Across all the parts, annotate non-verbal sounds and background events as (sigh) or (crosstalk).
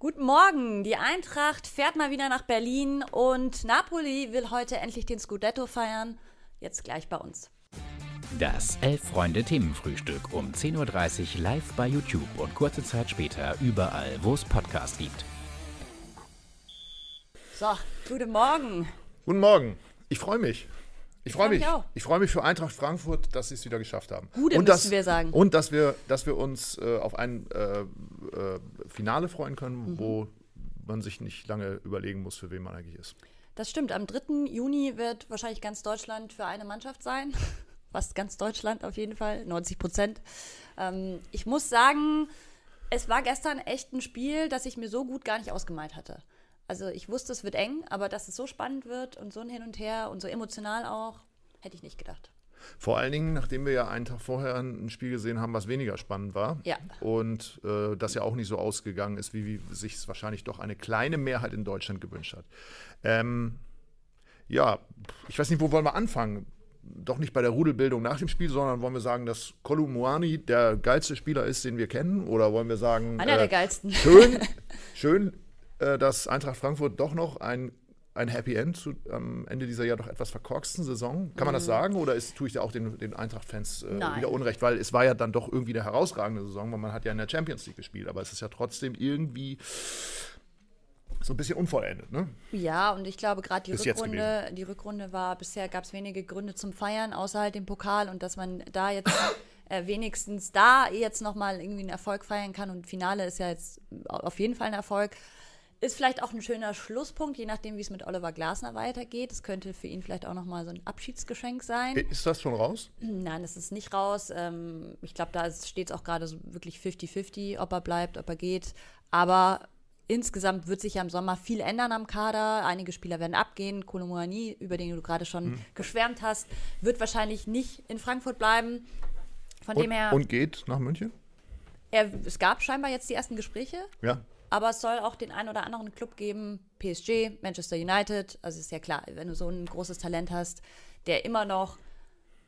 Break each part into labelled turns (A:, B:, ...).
A: Guten Morgen. Die Eintracht fährt mal wieder nach Berlin und Napoli will heute endlich den Scudetto feiern. Jetzt gleich bei uns.
B: Das Elf-Freunde-Themenfrühstück um 10.30 Uhr live bei YouTube und kurze Zeit später überall, wo es Podcasts gibt.
A: So, guten Morgen.
C: Guten Morgen. Ich freue mich. Ich freue
A: freu mich. auch.
C: Ich freue mich für Eintracht Frankfurt, dass sie es wieder geschafft haben.
A: Gute
C: und
A: müssen
C: dass,
A: wir sagen.
C: Und dass wir, dass wir uns äh, auf ein äh, äh, Finale freuen können,
A: Mhm.
C: wo man sich nicht lange überlegen muss, für wen man eigentlich ist.
A: Das stimmt. Am 3. Juni wird wahrscheinlich ganz Deutschland für eine Mannschaft sein. (laughs) Fast ganz Deutschland auf jeden Fall, 90 Prozent. Ähm, ich muss sagen, es war gestern echt ein Spiel, das ich mir so gut gar nicht ausgemalt hatte. Also ich wusste, es wird eng, aber dass es so spannend wird und so ein Hin und Her und so emotional auch, hätte ich nicht gedacht.
C: Vor allen Dingen, nachdem wir ja einen Tag vorher ein Spiel gesehen haben, was weniger spannend war.
A: Ja.
C: Und äh, das ja auch nicht so ausgegangen ist, wie, wie sich es wahrscheinlich doch eine kleine Mehrheit in Deutschland gewünscht hat. Ähm, ja, ich weiß nicht, wo wollen wir anfangen? Doch nicht bei der Rudelbildung nach dem Spiel, sondern wollen wir sagen, dass Kolumuani der geilste Spieler ist, den wir kennen? Oder wollen wir sagen,
A: Einer
C: äh,
A: der geilsten.
C: schön, (laughs) schön äh, dass Eintracht Frankfurt doch noch ein, ein Happy End zu, am Ende dieser ja doch etwas verkorksten Saison. Kann man das sagen? Oder ist, tue ich da auch den, den Eintracht-Fans äh,
A: Mhm.
C: Wieder Unrecht? Weil es war ja dann doch irgendwie eine herausragende Saison, weil man hat ja in der Champions League gespielt. Aber es ist ja trotzdem irgendwie so ein bisschen unvollendet, ne?
A: Ja, und ich glaube, gerade die
C: Bis
A: Rückrunde, die Rückrunde war, bisher gab es wenige Gründe zum Feiern, außer halt dem Pokal und dass man da jetzt (laughs) äh, wenigstens da jetzt nochmal irgendwie einen Erfolg feiern kann und Finale ist ja jetzt auf jeden Fall ein Erfolg. Ist vielleicht auch ein schöner Schlusspunkt, je nachdem, wie es mit Oliver Glasner weitergeht. Es könnte für ihn vielleicht auch nochmal so ein Abschiedsgeschenk sein.
C: Ist das schon raus?
A: Nein, das ist nicht raus. Ähm, ich glaube, da steht es auch gerade so wirklich 50-50, ob er bleibt, ob er geht. Aber insgesamt wird sich ja im Sommer viel ändern am Kader. Einige Spieler werden abgehen. Kolomouani, über den du gerade schon
C: Hm.
A: geschwärmt hast, wird wahrscheinlich nicht in Frankfurt bleiben. Von dem
C: Und,
A: her,
C: und geht nach München?
A: er, es gab scheinbar jetzt die ersten Gespräche.
C: Ja.
A: Aber es soll auch den einen oder anderen Club geben, PSG, Manchester United. Also ist ja klar, wenn du so ein großes Talent hast, der immer noch,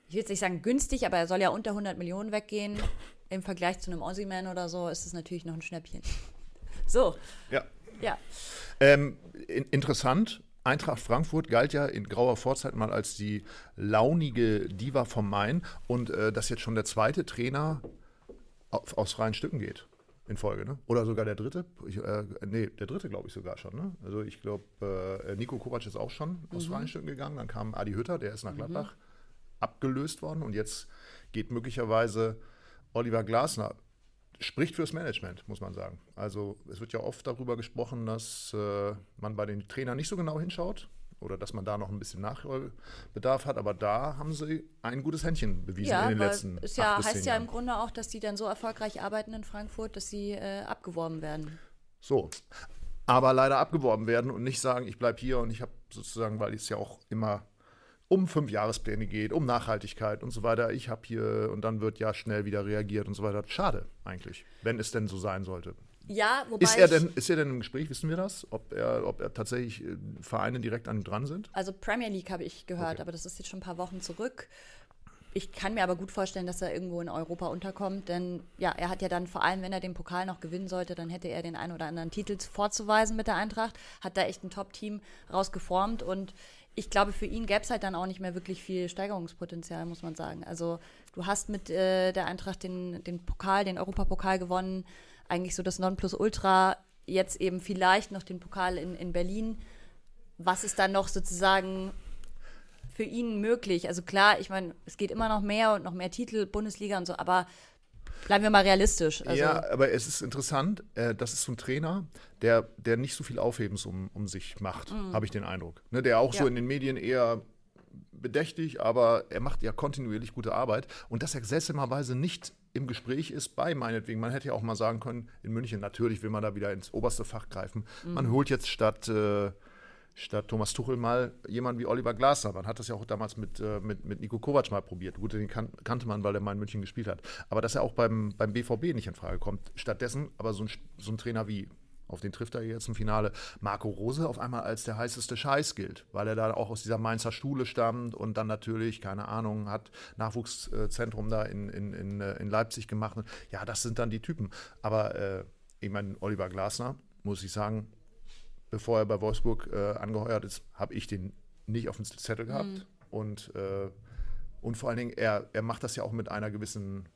A: ich will jetzt nicht sagen günstig, aber er soll ja unter 100 Millionen weggehen. (laughs) Im Vergleich zu einem Ozyman oder so ist es natürlich noch ein Schnäppchen. (laughs) So,
C: Ja.
A: ja.
C: Ähm, in, interessant, Eintracht Frankfurt galt ja in grauer Vorzeit mal als die launige Diva vom Main und äh, dass jetzt schon der zweite Trainer auf, aus freien Stücken geht in Folge, ne? Oder sogar der dritte? Ich, äh, nee, der dritte glaube ich sogar schon, ne? Also ich glaube, äh, Nico Kovac ist auch schon aus freien Stücken gegangen, dann kam Adi Hütter, der ist nach Gladbach abgelöst worden und jetzt geht möglicherweise Oliver Glasner spricht fürs Management, muss man sagen. Also es wird ja oft darüber gesprochen, dass äh, man bei den Trainern nicht so genau hinschaut oder dass man da noch ein bisschen Nachholbedarf hat. Aber da haben sie ein gutes Händchen bewiesen
A: Ja,
C: in den letzten
A: es ja, heißt ja
C: Jahren.
A: im Grunde auch, dass die dann so erfolgreich arbeiten in Frankfurt, dass sie äh, abgeworben werden.
C: So. Aber leider abgeworben werden und nicht sagen, ich bleibe hier und ich habe sozusagen, weil es ja auch immer um fünf Jahrespläne geht, um Nachhaltigkeit und so weiter. Ich habe hier und dann wird ja schnell wieder reagiert und so weiter. Schade eigentlich, wenn es denn so sein sollte.
A: Ja, wobei
C: Ist er, denn, ist er denn im Gespräch, wissen wir das? Ob er, ob er tatsächlich äh, Vereine direkt an ihm dran sind?
A: Also Premier League habe ich gehört,
C: Okay.
A: aber das ist jetzt schon ein paar Wochen zurück. Ich kann mir aber gut vorstellen, dass er irgendwo in Europa unterkommt, denn ja, er hat ja dann vor allem, wenn er den Pokal noch gewinnen sollte, dann hätte er den einen oder anderen Titel vorzuweisen mit der Eintracht, hat da echt ein Top-Team rausgeformt und ich glaube, für ihn gäbe es halt dann auch nicht mehr wirklich viel Steigerungspotenzial, muss man sagen. Also du hast mit äh, der Eintracht den, den Pokal, den Europapokal gewonnen, eigentlich so das Nonplusultra, jetzt eben vielleicht noch den Pokal in, in Berlin was ist dann noch sozusagen für ihn möglich? Also klar, ich meine, es geht immer noch mehr und noch mehr Titel, Bundesliga und so, aber bleiben wir mal realistisch. Also,
C: ja, aber es ist interessant, äh, das ist so ein Trainer, der, der nicht so viel Aufhebens um, um sich macht, habe ich den Eindruck. Ne, der auch so
A: Ja.
C: in den Medien eher bedächtig, aber er macht ja kontinuierlich gute Arbeit und dass er seltsamerweise nicht im Gespräch ist bei meinetwegen. Man hätte ja auch mal sagen können, in München natürlich will man da wieder ins oberste Fach greifen. Man holt jetzt statt äh, statt Thomas Tuchel mal jemanden wie Oliver Glasner. Man hat das ja auch damals mit, äh, mit, mit Nico Kovac mal probiert. Gut, den kan kannte man, weil er mal in München gespielt hat. Aber dass er auch beim, beim BVB nicht in Frage kommt. Stattdessen aber so ein, so ein Trainer wie, auf den trifft er jetzt im Finale, Marco Rose auf einmal als der heißeste Scheiß gilt, weil er da auch aus dieser Mainzer Schule stammt und dann natürlich, keine Ahnung, hat Nachwuchszentrum da in, in, in, äh, in Leipzig gemacht. Ja, das sind dann die Typen. Aber äh, ich meine, Oliver Glasner, muss ich sagen, bevor er bei Wolfsburg äh, angeheuert ist, habe ich den nicht auf dem Zettel gehabt. Mhm. Und, äh, und vor allen Dingen, er, er macht das ja auch mit einer gewissen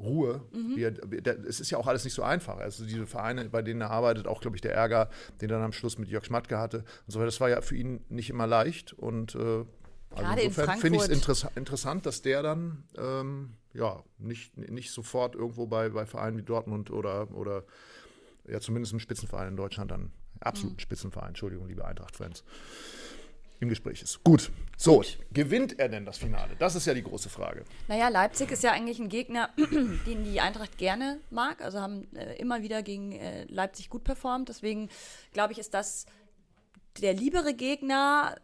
C: Ruhe. Mhm. Er, der, es ist ja auch alles nicht so einfach. Also diese Vereine, bei denen er arbeitet, auch, glaube ich, der Ärger, den er dann am Schluss mit Jörg Schmatke hatte und so weiter, das war ja für ihn nicht immer leicht. Und äh, also insofern finde ich es interess interessant, dass der dann ähm, ja, nicht, nicht sofort irgendwo bei, bei Vereinen wie Dortmund oder, oder ja zumindest im Spitzenverein in Deutschland dann, absoluten mhm. Spitzenverein, Entschuldigung, liebe Eintracht-Fans, im Gespräch ist. Gut. So, Gut. gewinnt er denn das Finale? Das ist ja die große Frage.
A: Naja, Leipzig ist ja eigentlich ein Gegner, (clears throat) den die Eintracht gerne mag. Also haben äh, immer wieder gegen äh, Leipzig gut performt. Deswegen glaube ich, ist das der liebere Gegner,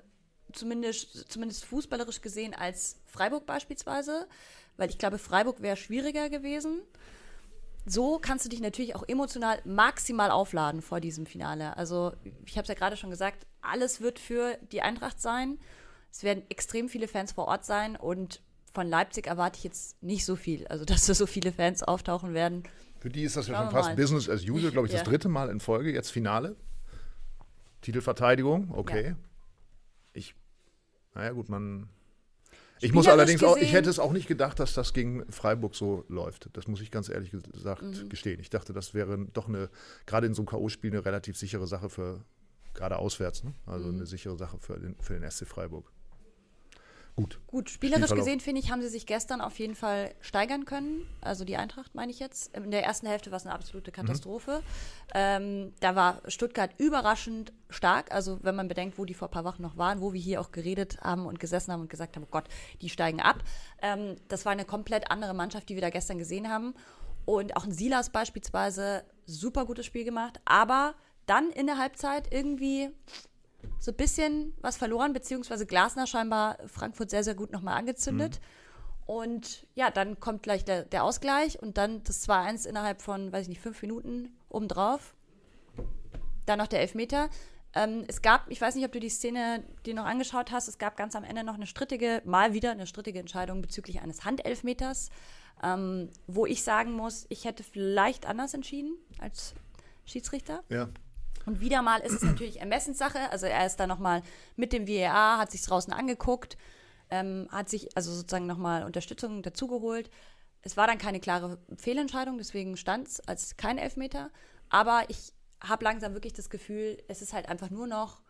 A: zumindest, zumindest fußballerisch gesehen, als Freiburg beispielsweise. Weil ich glaube, Freiburg wäre schwieriger gewesen so kannst du dich natürlich auch emotional maximal aufladen vor diesem Finale. Also, ich habe es ja gerade schon gesagt, alles wird für die Eintracht sein. Es werden extrem viele Fans vor Ort sein und von Leipzig erwarte ich jetzt nicht so viel. Also, dass da so viele Fans auftauchen werden.
C: Für die ist das ja schon fast mal. Business as usual, glaube ich, ja. das dritte Mal in Folge, jetzt Finale. Titelverteidigung, okay. Ja. Ich, naja, gut, man ich muss allerdings auch, ich hätte es auch nicht gedacht, dass das gegen Freiburg so läuft. Das muss ich ganz ehrlich gesagt mhm. gestehen. Ich dachte, das wäre doch eine, gerade in so einem K.O.-Spiel, eine relativ sichere Sache für, gerade auswärts, ne? also mhm. eine sichere Sache für den, für den SC Freiburg. Gut.
A: Gut, spielerisch gesehen, finde ich, haben sie sich gestern auf jeden Fall steigern können. Also die Eintracht, meine ich jetzt. In der ersten Hälfte war es eine absolute Katastrophe. Mhm. Ähm, da war Stuttgart überraschend stark. Also wenn man bedenkt, wo die vor ein paar Wochen noch waren, wo wir hier auch geredet haben und gesessen haben und gesagt haben, oh Gott, die steigen ab. Ähm, das war eine komplett andere Mannschaft, die wir da gestern gesehen haben. Und auch ein Silas beispielsweise, super gutes Spiel gemacht. Aber dann in der Halbzeit irgendwie so ein bisschen was verloren, beziehungsweise Glasner scheinbar Frankfurt sehr, sehr gut nochmal angezündet. Mhm. Und ja, dann kommt gleich der, der Ausgleich und dann das 2-1 innerhalb von, weiß ich nicht, fünf Minuten obendrauf. Dann noch der Elfmeter. Ähm, es gab, ich weiß nicht, ob du die Szene dir noch angeschaut hast, es gab ganz am Ende noch eine strittige, mal wieder eine strittige Entscheidung bezüglich eines Handelfmeters, ähm, wo ich sagen muss, ich hätte vielleicht anders entschieden als Schiedsrichter.
C: Ja.
A: Und wieder mal ist es natürlich Ermessenssache. Also er ist da nochmal mit dem VAR, hat sich draußen angeguckt, ähm, hat sich also sozusagen nochmal Unterstützung dazugeholt. Es war dann keine klare Fehlentscheidung, deswegen stand es als kein Elfmeter. Aber ich habe langsam wirklich das Gefühl, es ist halt einfach nur noch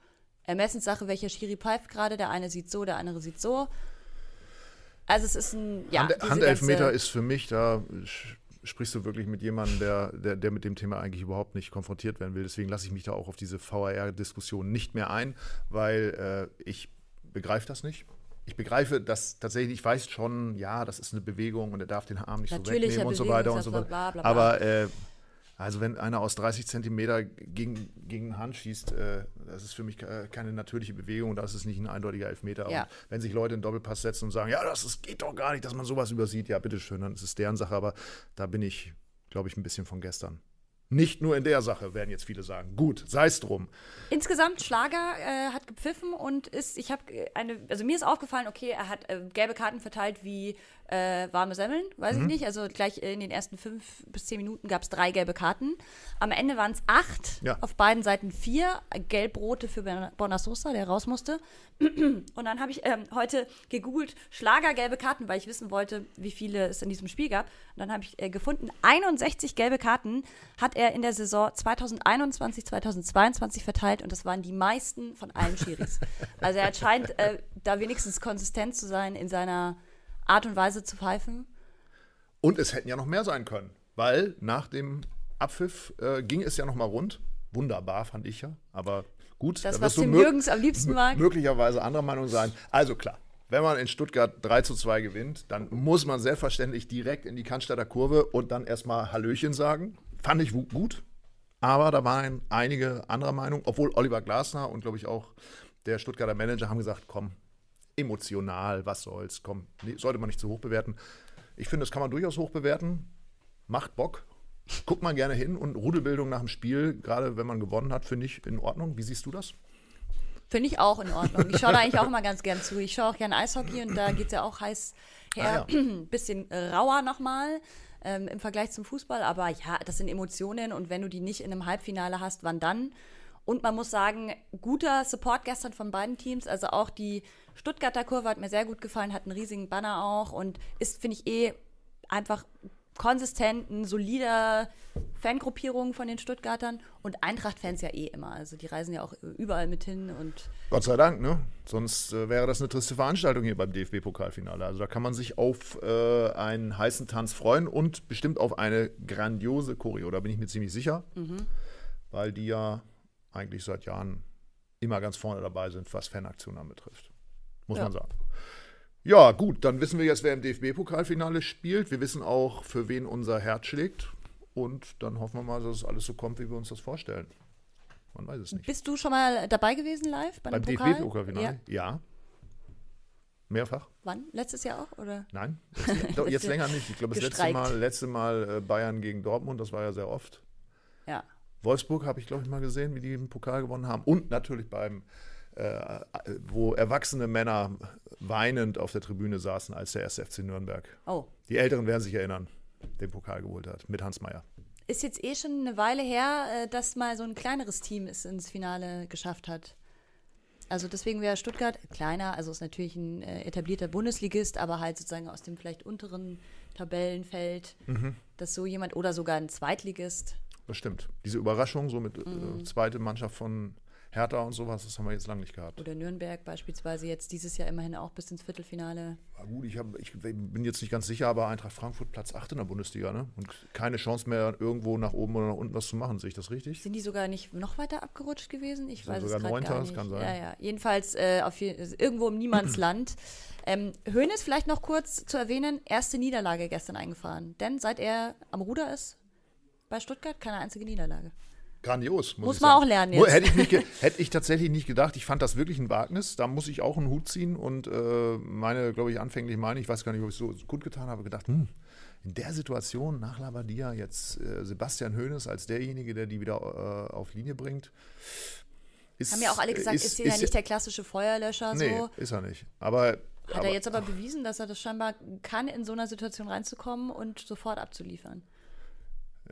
A: Ermessenssache, welcher Schiri pfeift gerade. Der eine sieht so, der andere sieht so. Also es ist ein, ja.
C: Hand, Handelfmeter ist für mich, da sprichst du wirklich mit jemandem, der, der, der mit dem Thema eigentlich überhaupt nicht konfrontiert werden will. Deswegen lasse ich mich da auch auf diese VAR-Diskussion nicht mehr ein, weil äh, ich begreife das nicht. Ich begreife das tatsächlich, ich weiß schon, ja, das ist eine Bewegung und er darf den Arm nicht Natürliche so wegnehmen und so weiter und so bla. Aber äh, also wenn einer aus 30 Zentimeter gegen, gegen Hand schießt, äh, das ist für mich keine natürliche Bewegung, das ist nicht ein eindeutiger Elfmeter. Ja. Und wenn sich Leute in Doppelpass setzen und sagen, ja, das, das geht doch gar nicht, dass man sowas übersieht, ja, bitteschön, dann ist es deren Sache, aber da bin ich, glaube ich, ein bisschen von gestern. Nicht nur in der Sache, werden jetzt viele sagen. Gut, sei es drum.
A: Insgesamt, Schlager äh, hat gepfiffen und ist, ich habe eine, also mir ist aufgefallen, okay, er hat äh, gelbe Karten verteilt wie äh, warme Semmeln, weiß mhm. ich nicht. Also gleich in den ersten fünf bis zehn Minuten gab es drei gelbe Karten. Am Ende waren es acht, ja. auf beiden Seiten vier. Gelb-rote für Bonasosa, der raus musste. Und dann habe ich ähm, heute gegoogelt, Schlager gelbe Karten, weil ich wissen wollte, wie viele es in diesem Spiel gab. Und dann habe ich äh, gefunden, 61 gelbe Karten hat er in der Saison 2021, 2022 verteilt und das waren die meisten von allen Schiris. (laughs) also er scheint äh, da wenigstens konsistent zu sein in seiner Art und Weise zu pfeifen.
C: Und es hätten ja noch mehr sein können, weil nach dem Abpfiff äh, ging es ja noch mal rund. Wunderbar, fand ich ja. Aber gut,
A: das, da was Tim Jürgens am liebsten mag.
C: Möglicherweise anderer Meinung sein. Also klar, wenn man in Stuttgart 3 zu 2 gewinnt, dann muss man selbstverständlich direkt in die Cannstatter Kurve und dann erstmal Hallöchen sagen. Fand ich gut. Aber da waren einige anderer Meinung, obwohl Oliver Glasner und glaube ich auch der Stuttgarter Manager haben gesagt, komm, emotional, was soll's, komm, sollte man nicht zu hoch bewerten. Ich finde, das kann man durchaus hoch bewerten. Macht Bock. Guckt man gerne hin und Rudelbildung nach dem Spiel, gerade wenn man gewonnen hat, finde ich in Ordnung. Wie siehst du das?
A: Finde ich auch in Ordnung. Ich schaue da eigentlich auch immer ganz gern zu. Ich schaue auch gerne Eishockey und da geht es ja auch heiß her. Ah, ja. (clears throat) Bisschen rauer nochmal. ähm, im Vergleich zum Fußball. Aber ja, das sind Emotionen und wenn du die nicht in einem Halbfinale hast, wann dann? Und man muss sagen, guter Support gestern von beiden Teams. Also auch die Stuttgarter Kurve hat mir sehr gut gefallen, hat einen riesigen Banner auch und ist, finde ich, eh einfach konsistent, ein solider Fangruppierung von den Stuttgartern und Eintracht-Fans ja eh immer. Also die reisen ja auch überall mit hin und.
C: Gott sei Dank, ne? Sonst äh, wäre das eine triste Veranstaltung hier beim DFB-Pokalfinale. Also da kann man sich auf äh, einen heißen Tanz freuen und bestimmt auf eine grandiose Choreo. Da bin ich mir ziemlich sicher, mhm. weil die ja eigentlich seit Jahren immer ganz vorne dabei sind, was Fanaktionen anbetrifft. Muss ja. man sagen. Ja, gut, dann wissen wir jetzt, wer im DFB-Pokalfinale spielt. Wir wissen auch, für wen unser Herz schlägt. Und dann hoffen wir mal, dass es alles so kommt, wie wir uns das vorstellen. Man weiß es nicht.
A: Bist du schon mal dabei gewesen live
C: beim DFB-Pokalfinale? Ja. ja. Mehrfach?
A: Wann? Letztes Jahr auch? Oder?
C: Nein, (laughs) jetzt, jetzt länger nicht. Ich glaube, das letzte Mal, letzte Mal äh, Bayern gegen Dortmund, das war ja sehr oft.
A: Ja.
C: Wolfsburg habe ich, glaube ich, mal gesehen, wie die den Pokal gewonnen haben. Und natürlich beim äh, wo erwachsene Männer weinend auf der Tribüne saßen, als der SFC Nürnberg.
A: Oh.
C: Die Älteren werden sich erinnern, den Pokal geholt hat, mit Hans Meyer.
A: Ist jetzt eh schon eine Weile her, äh, dass mal so ein kleineres Team es ins Finale geschafft hat. Also deswegen wäre Stuttgart kleiner, also ist natürlich ein äh, etablierter Bundesligist, aber halt sozusagen aus dem vielleicht unteren Tabellenfeld, mhm. dass so jemand oder sogar ein Zweitligist.
C: Das stimmt. Diese Überraschung, so mit mhm. äh, zweite Mannschaft von Hertha und sowas, das haben wir jetzt lange nicht gehabt.
A: Oder Nürnberg beispielsweise jetzt dieses Jahr immerhin auch bis ins Viertelfinale.
C: Na gut, ich, hab, ich bin jetzt nicht ganz sicher, aber Eintracht Frankfurt Platz 8 in der Bundesliga, ne? Und keine Chance mehr, irgendwo nach oben oder nach unten was zu machen. Sehe ich das richtig?
A: Sind die sogar nicht noch weiter abgerutscht gewesen? Ich
C: Sind
A: weiß
C: sogar
A: es gar nicht.
C: kann sein.
A: Ja, ja. Jedenfalls äh, auf, irgendwo im Niemandsland. (clears throat) ähm, Hoeneß vielleicht noch kurz zu erwähnen, erste Niederlage gestern eingefahren. Denn seit er am Ruder ist, bei Stuttgart keine einzige Niederlage.
C: Grandios, muss,
A: muss man
C: sagen.
A: auch lernen jetzt.
C: Hätte ich, nicht (laughs) hätte ich tatsächlich nicht gedacht. Ich fand das wirklich ein Wagnis. Da muss ich auch einen Hut ziehen und äh, meine, glaube ich, anfänglich meine, ich weiß gar nicht, ob ich es so gut getan habe, gedacht, hm, in der Situation nach Labadia jetzt äh, Sebastian Hoeneß als derjenige, der die wieder äh, auf Linie bringt.
A: Ist, Haben ja auch alle gesagt, ist, ist, ist ja nicht der klassische Feuerlöscher.
C: Nee,
A: so.
C: ist er nicht. Aber
A: hat
C: aber,
A: er jetzt aber bewiesen, dass er das scheinbar kann, in so einer Situation reinzukommen und sofort abzuliefern.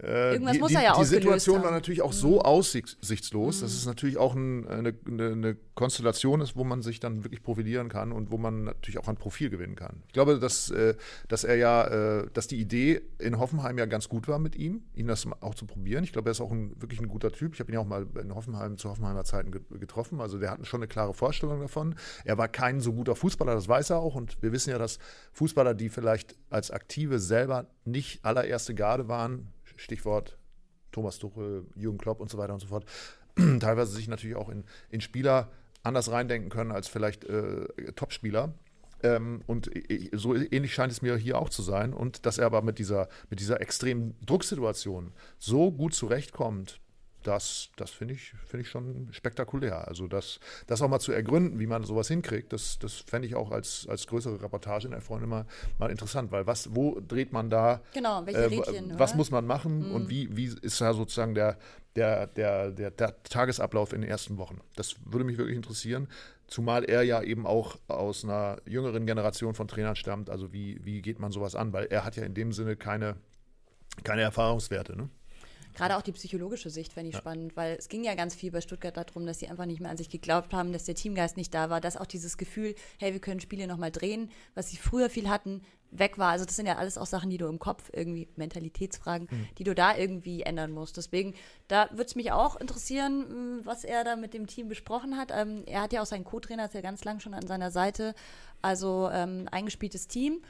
C: Äh,
A: Irgendwas
C: die,
A: muss
C: die,
A: er ja
C: Die Situation
A: haben.
C: war natürlich auch so aussichtslos, dass es natürlich auch ein, eine, eine, Konstellation ist, wo man sich dann wirklich profilieren kann und wo man natürlich auch ein Profil gewinnen kann. Ich glaube, dass, äh, dass er ja, äh, dass die Idee in Hoffenheim ja ganz gut war mit ihm, ihn das auch zu probieren. Ich glaube, er ist auch ein, wirklich ein guter Typ. Ich habe ihn ja auch mal in Hoffenheim zu Hoffenheimer Zeiten getroffen. Also der hat schon eine klare Vorstellung davon. Er war kein so guter Fußballer, das weiß er auch. Und wir wissen ja, dass Fußballer, die vielleicht als Aktive selber nicht allererste Garde waren, Stichwort Thomas Tuchel, Jürgen Klopp und so weiter und so fort, (clears throat) teilweise sich natürlich auch in, in Spieler anders reindenken können als vielleicht äh, Topspieler. Ähm, und so ähnlich scheint es mir hier auch zu sein. Und dass er aber mit dieser, mit dieser extremen Drucksituation so gut zurechtkommt, das, das finde ich, find ich schon spektakulär. Also das, das auch mal zu ergründen, wie man sowas hinkriegt, das, das fände ich auch als, als größere Reportage in der Freundin mal, mal interessant, weil was, wo dreht man da?
A: Genau, welche äh, Rädchen,
C: Was oder? muss man machen mhm. und wie, wie ist da sozusagen der, der, der, der, der Tagesablauf in den ersten Wochen? Das würde mich wirklich interessieren. Zumal er ja eben auch aus einer jüngeren Generation von Trainern stammt. Also wie, wie geht man sowas an? Weil er hat ja in dem Sinne keine, keine Erfahrungswerte. Ne?
A: Gerade auch die psychologische Sicht fände ich ja. spannend, weil es ging ja ganz viel bei Stuttgart darum, dass sie einfach nicht mehr an sich geglaubt haben, dass der Teamgeist nicht da war, dass auch dieses Gefühl, hey, wir können Spiele nochmal drehen, was sie früher viel hatten, weg war. Also das sind ja alles auch Sachen, die du im Kopf irgendwie, Mentalitätsfragen, mhm. die du da irgendwie ändern musst. Deswegen, da würde es mich auch interessieren, hm, was er da mit dem Team besprochen hat. Ähm, er hat ja auch seinen Co-Trainer, ist ja ganz lang schon an seiner Seite. Also ähm, eingespieltes Team.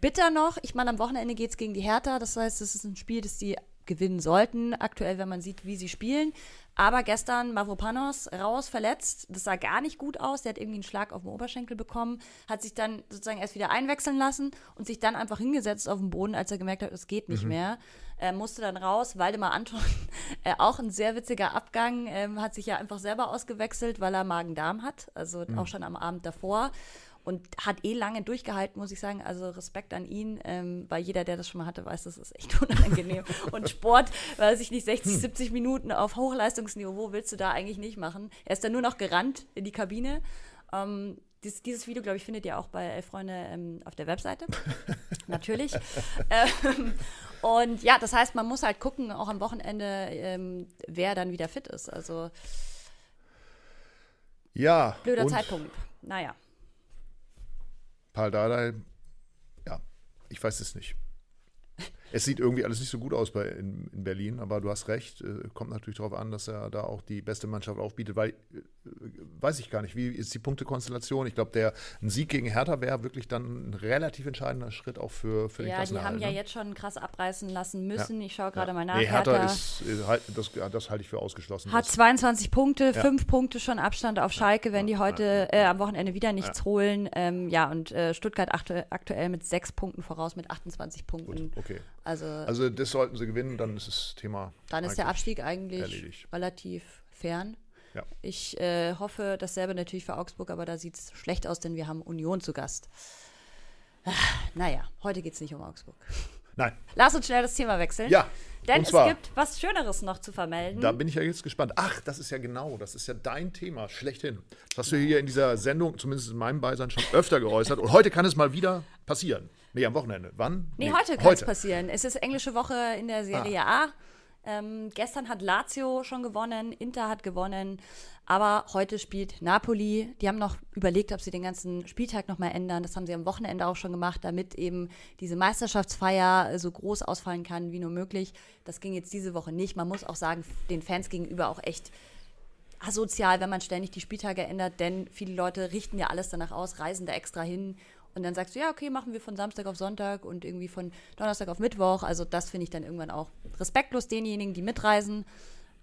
A: Bitter noch, ich meine, am Wochenende geht es gegen die Hertha. Das heißt, es ist ein Spiel, das die gewinnen sollten, aktuell, wenn man sieht, wie sie spielen. Aber gestern Mavropanos raus, verletzt. Das sah gar nicht gut aus. Der hat irgendwie einen Schlag auf den Oberschenkel bekommen, hat sich dann sozusagen erst wieder einwechseln lassen und sich dann einfach hingesetzt auf den Boden, als er gemerkt hat, es geht nicht mhm. mehr. Er musste dann raus. Waldemar Anton, (laughs) äh, auch ein sehr witziger Abgang, äh, hat sich ja einfach selber ausgewechselt, weil er Magen-Darm hat. Also mhm. auch schon am Abend davor und hat eh lange durchgehalten, muss ich sagen. Also Respekt an ihn, ähm, weil jeder, der das schon mal hatte, weiß, das ist echt (laughs) unangenehm. und Sport, weiß ich nicht, 60, 70 Minuten auf Hochleistungsniveau willst du da eigentlich nicht machen. Er ist dann nur noch gerannt in die Kabine. Ähm, Dies, dieses Video, glaube ich, findet ihr auch bei Elf Freunde ähm, auf der Webseite. (laughs) Natürlich. ähm, und ja, das heißt, man muss halt gucken, auch am Wochenende, ähm, wer dann wieder fit ist. Also
C: Ja.
A: blöder Zeitpunkt. Naja.
C: Paul Dardai, ja, ich weiß es nicht. Es sieht irgendwie alles nicht so gut aus bei, in, in Berlin, aber du hast recht. Äh, kommt natürlich darauf an, dass er da auch die beste Mannschaft aufbietet, weil, äh, weiß ich gar nicht, wie ist die Punktekonstellation? Ich glaube, der ein Sieg gegen Hertha wäre wirklich dann ein relativ entscheidender Schritt auch für, für den
A: Ja, die haben ja
C: ne?
A: jetzt schon krass abreißen lassen müssen. Ich schaue gerade
C: Ja.
A: mal nach.
C: Nee, Hertha,
A: Hertha
C: ist, äh, halt, das, ja, das halte ich für ausgeschlossen.
A: hat
C: Das-
A: 22 Punkte, fünf Punkte schon Abstand auf Schalke, wenn die heute
C: ja,
A: äh, am Wochenende wieder nichts holen. Ähm, ja, und äh, Stuttgart aktu aktuell mit sechs Punkten voraus, mit 28 Punkten.
C: Gut, okay.
A: Also,
C: Also das sollten sie gewinnen, dann ist das Thema.
A: dann ist der Abstieg eigentlich
C: erledigt.
A: relativ fern.
C: Ja.
A: Ich äh, hoffe dasselbe natürlich für Augsburg, aber da sieht es schlecht aus, denn wir haben Union zu Gast. Ah, naja, heute geht es nicht um Augsburg.
C: Nein,
A: Lass uns schnell das Thema wechseln.
C: Ja,
A: Denn
C: zwar-
A: es gibt was Schöneres noch zu vermelden.
C: da bin ich ja jetzt gespannt. Ach, das ist ja genau, das ist ja dein Thema, schlechthin. Das hast du hier in dieser Sendung, zumindest in meinem Beisein, schon öfter geäußert. Und heute kann es mal wieder passieren. Nee, am Wochenende. Wann?
A: Nee, heute kann es passieren. Es ist englische Woche in der Serie
C: Ah.
A: A. Ähm, gestern hat Lazio schon gewonnen, Inter hat gewonnen, aber heute spielt Napoli. Die haben noch überlegt, ob sie den ganzen Spieltag nochmal ändern. Das haben sie am Wochenende auch schon gemacht, damit eben diese Meisterschaftsfeier so groß ausfallen kann wie nur möglich. Das ging jetzt diese Woche nicht. Man muss auch sagen, den Fans gegenüber auch echt asozial, wenn man ständig die Spieltage ändert, denn viele Leute richten ja alles danach aus, reisen da extra hin und dann sagst du, ja, okay, machen wir von Samstag auf Sonntag und irgendwie von Donnerstag auf Mittwoch. Also das finde ich dann irgendwann auch respektlos denjenigen, die mitreisen.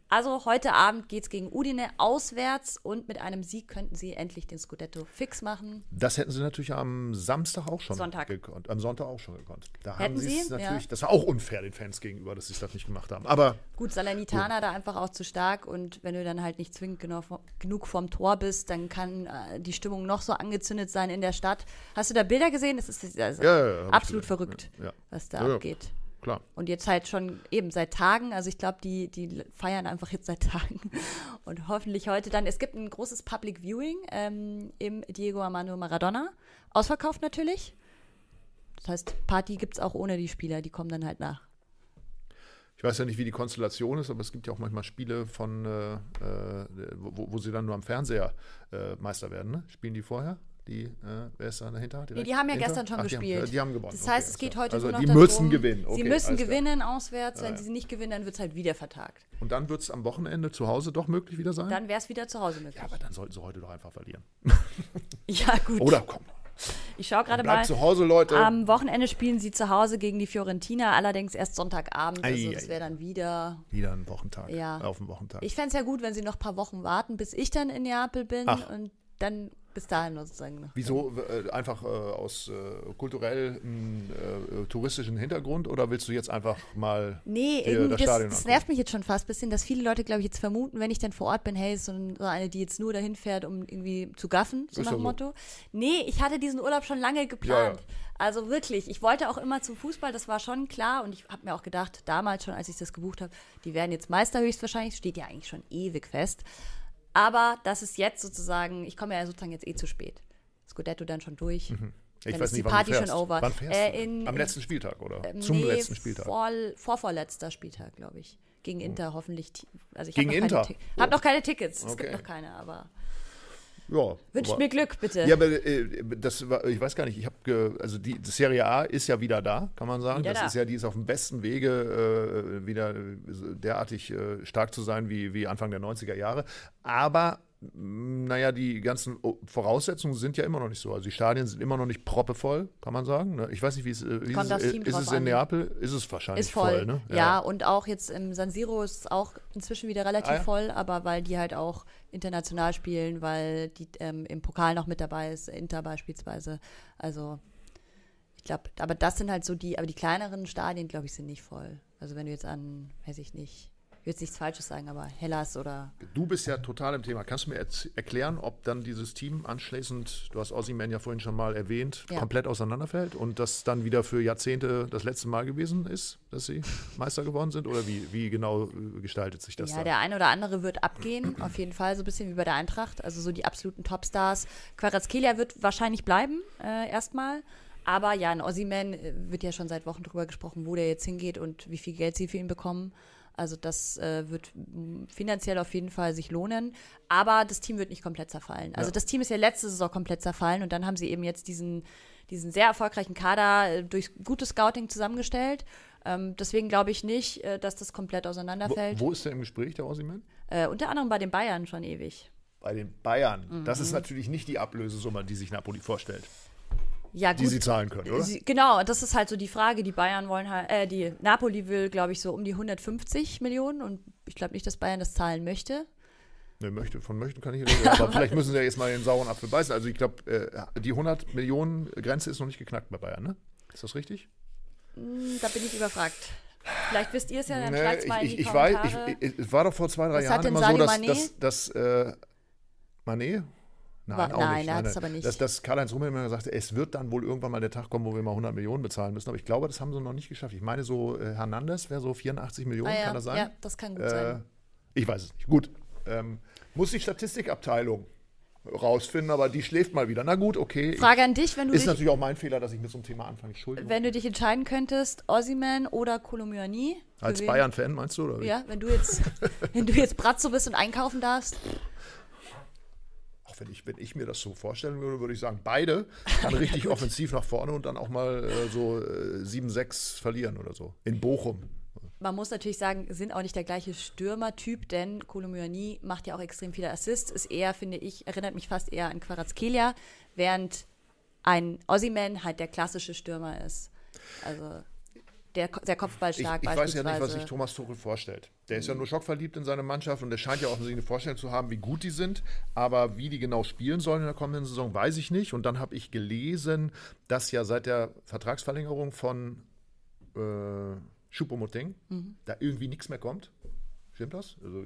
A: Also heute Abend geht es gegen Udine auswärts und mit einem Sieg könnten sie endlich den Scudetto fix machen.
C: Das hätten sie natürlich am Samstag auch schon
A: Sonntag.
C: gekonnt. Am Sonntag auch schon gekonnt. Da
A: Hätten
C: haben sie es natürlich.
A: Ja.
C: Das war auch unfair den Fans gegenüber, dass sie es das nicht gemacht haben. Aber
A: Gut, Salernitana da einfach auch zu stark und wenn du dann halt nicht zwingend genau, genug vom Tor bist, dann kann äh, die Stimmung noch so angezündet sein in der Stadt. Hast du da Bilder gesehen? Das ist also
C: Ja, ja,
A: absolut verrückt, was da abgeht.
C: Klar.
A: Und jetzt halt schon eben seit Tagen, also ich glaube, die, die feiern einfach jetzt seit (laughs) Tagen und hoffentlich heute dann. Es gibt ein großes Public Viewing ähm, im Diego Armando Maradona. Ausverkauft natürlich. Das heißt, Party gibt es auch ohne die Spieler, die kommen dann halt nach.
C: Ich weiß ja nicht, wie die Konstellation ist, aber es gibt ja auch manchmal Spiele von, äh, äh, wo, wo sie dann nur am Fernseher äh, Meister werden. Ne? Spielen die vorher? Die, äh, wer ist da dahinter?
A: Nee, die haben ja
C: Inter?
A: gestern schon
C: Ach, die
A: gespielt.
C: Haben, die haben gewonnen.
A: Das
C: Okay,
A: heißt, es
C: alles
A: geht heute
C: also
A: nur noch
C: die
A: darum,
C: müssen gewinnen. Okay,
A: sie müssen
C: alles klar.
A: gewinnen auswärts. Wenn
C: ja.
A: sie nicht gewinnen, dann wird es halt wieder vertagt.
C: Und dann wird es am Wochenende zu Hause doch möglich wieder sein?
A: Dann wäre es wieder zu Hause möglich.
C: ja, aber dann sollten sie heute doch einfach verlieren. (laughs)
A: Ja, gut.
C: Oder komm,
A: ich schaue gerade mal.
C: zu Hause, Leute.
A: Am Wochenende spielen sie zu Hause gegen die Fiorentina, allerdings erst Sonntagabend. Also
C: Ei,
A: das
C: ei.
A: wäre dann wieder.
C: wieder ein Wochentag.
A: Ja.
C: Auf den Wochentag.
A: Ich fände es ja gut, wenn sie noch ein paar Wochen warten, bis ich dann in Neapel bin
C: Ach.
A: und dann bis dahin sozusagen noch.
C: Wieso? Äh, einfach äh, aus äh, kulturell äh, touristischen Hintergrund oder willst du jetzt einfach mal
A: Nee,
C: dir das
A: das,
C: Stadion
A: das
C: angucken?
A: nervt mich jetzt schon fast ein bisschen, dass viele Leute, glaube ich, jetzt vermuten, wenn ich dann vor Ort bin, hey, ist so, ein, so eine, die jetzt nur dahin fährt, um irgendwie zu gaffen, so
C: Ist
A: nach
C: ja
A: dem
C: so.
A: Motto. Nee, ich hatte diesen Urlaub schon lange geplant.
C: Ja,
A: Also wirklich, ich wollte auch immer zum Fußball, das war schon klar und ich habe mir auch gedacht, damals schon, als ich das gebucht habe, die werden jetzt Meister höchstwahrscheinlich, steht ja eigentlich schon ewig fest. Aber das ist jetzt sozusagen, ich komme ja sozusagen jetzt eh zu spät. Scudetto dann schon durch.
C: Ich
A: Dann
C: weiß
A: ist die
C: nicht, wann
A: Party
C: du fährst.
A: schon over.
C: Wann fährst
A: Äh,
C: du?
A: in-
C: Am letzten Spieltag oder?
A: Ähm,
C: Zum
A: nee,
C: letzten Spieltag.
A: Vor, vorvorletzter Spieltag, glaube ich. Gegen Inter hoffentlich. Also ich
C: Gegen
A: keine
C: Inter?
A: Ti- hab noch keine Tickets. Es
C: Okay.
A: gibt noch keine, aber
C: ja,
A: wünscht mir Glück, bitte.
C: Ja, aber äh, das war, ich weiß gar nicht, ich habe, also die, die Serie A ist ja wieder da, kann man sagen.
A: Wieder
C: das
A: da.
C: ist ja, die ist auf dem besten Wege, äh, wieder äh, derartig äh, stark zu sein wie, wie Anfang der 90er Jahre. Aber naja, die ganzen Voraussetzungen sind ja immer noch nicht so. Also die Stadien sind immer noch nicht proppevoll, kann man sagen. ne? Ich weiß nicht, wie es äh, wie
A: Kommt
C: ist,
A: aufs
C: es- ist es in
A: an.
C: Neapel? Ist es wahrscheinlich
A: ist voll.
C: ne?
A: ja. und auch jetzt im San Siro ist es auch inzwischen wieder relativ
C: Ah, ja.
A: voll, aber weil die halt auch international spielen, weil die ähm, im Pokal noch mit dabei ist, Inter beispielsweise. Also ich glaube, aber das sind halt so die, aber die kleineren Stadien, glaube ich, sind nicht voll. Also wenn du jetzt an, weiß ich nicht, will jetzt nichts Falsches sagen, aber Hellas oder.
C: Du bist ja total im Thema. Kannst du mir erklären, ob dann dieses Team anschließend, du hast Ossiman ja vorhin schon mal erwähnt, ja. komplett auseinanderfällt und das dann wieder für Jahrzehnte das letzte Mal gewesen ist, dass sie (laughs) Meister geworden sind? Oder wie, wie genau äh, gestaltet sich das?
A: Ja,
C: da?
A: der eine oder andere wird abgehen, (clears throat) auf jeden Fall, so ein bisschen wie bei der Eintracht. Also so die absoluten Topstars. Quarazkelia wird wahrscheinlich bleiben, äh, erstmal. Aber ja, ein Ossiman äh, wird ja schon seit Wochen drüber gesprochen, wo der jetzt hingeht und wie viel Geld sie für ihn bekommen. Also das äh, wird finanziell auf jeden Fall sich lohnen. Aber das Team wird nicht komplett zerfallen. Also ja. das Team ist ja letzte Saison komplett zerfallen und dann haben sie eben jetzt diesen, diesen sehr erfolgreichen Kader äh, durch gutes Scouting zusammengestellt. Ähm, deswegen glaube ich nicht, äh, dass das komplett auseinanderfällt.
C: Wo, wo ist der im Gespräch, der Ossiman?
A: Äh, unter anderem bei den Bayern schon ewig.
C: Bei den Bayern. Mhm. Das ist mhm. natürlich nicht die Ablösesumme, die sich Napoli vorstellt
A: ja,
C: die sie zahlen können, oder?
A: Sie, genau, das ist halt so die Frage. Die Bayern wollen halt, äh, die Napoli will, glaube ich, so um die 150 Millionen und ich glaube nicht, dass Bayern das zahlen möchte.
C: Ne, möchte, von möchten kann ich reden, (laughs) aber vielleicht müssen sie ja jetzt mal den sauren Apfel beißen. Also ich glaube, äh, die 100 Millionen Grenze ist noch nicht geknackt bei Bayern, ne? Ist das richtig?
A: Hm, da bin ich überfragt. Vielleicht wisst ihr es ja, dann nee, schreibt mal
C: ich, in die ich Kommentare. Weiß, ich, es war doch vor zwei, drei Was Jahren immer so, dass, dass, dass äh, Mané
A: Nein, War, auch nein, nicht. er hat es aber
C: nicht. Dass, dass Karl-Heinz Rummel immer gesagt hat, es wird dann wohl irgendwann mal der Tag kommen, wo wir mal 100 Millionen bezahlen müssen. Aber ich glaube, das haben sie noch nicht geschafft. Ich meine, so äh, Hernandez wäre so 84 Millionen, ah, ja. kann das sein?
A: Ja, das kann gut äh, sein.
C: Ich weiß es nicht. Gut. Ähm, muss die Statistikabteilung rausfinden, aber die schläft mal wieder. Na gut, okay.
A: Frage an dich, wenn du
C: Ist
A: dich,
C: natürlich auch mein Fehler, dass ich mit so einem Thema anfange.
A: Entschuldigung. Wenn du dich entscheiden könntest, Ossiman oder Kolomyani.
C: Als Bayern-Fan meinst du, oder
A: wie? Ja, wenn du jetzt, (laughs) wenn du jetzt Bratzo bist und einkaufen darfst
C: auch wenn ich, wenn ich mir das so vorstellen würde, würde ich sagen, beide dann (laughs) richtig offensiv nach vorne und dann auch mal äh, so äh, 7-6 verlieren oder so. In Bochum.
A: Man muss natürlich sagen, sind auch nicht der gleiche Stürmertyp, denn Kolomyani macht ja auch extrem viele Assists, ist eher, finde ich, erinnert mich fast eher an Quarazkelia, während ein Ossiman halt der klassische Stürmer ist. Also der, der Kopfballstark
C: ich, ich weiß ja nicht, was sich Thomas Tuchel vorstellt. Der ist ja nur schockverliebt in seine Mannschaft und der scheint ja offensichtlich eine Vorstellung zu haben, wie gut die sind. Aber wie die genau spielen sollen in der kommenden Saison, weiß ich nicht. Und dann habe ich gelesen, dass ja seit der Vertragsverlängerung von äh, Choupo-Moting mhm. da irgendwie nichts mehr kommt. Stimmt das? Also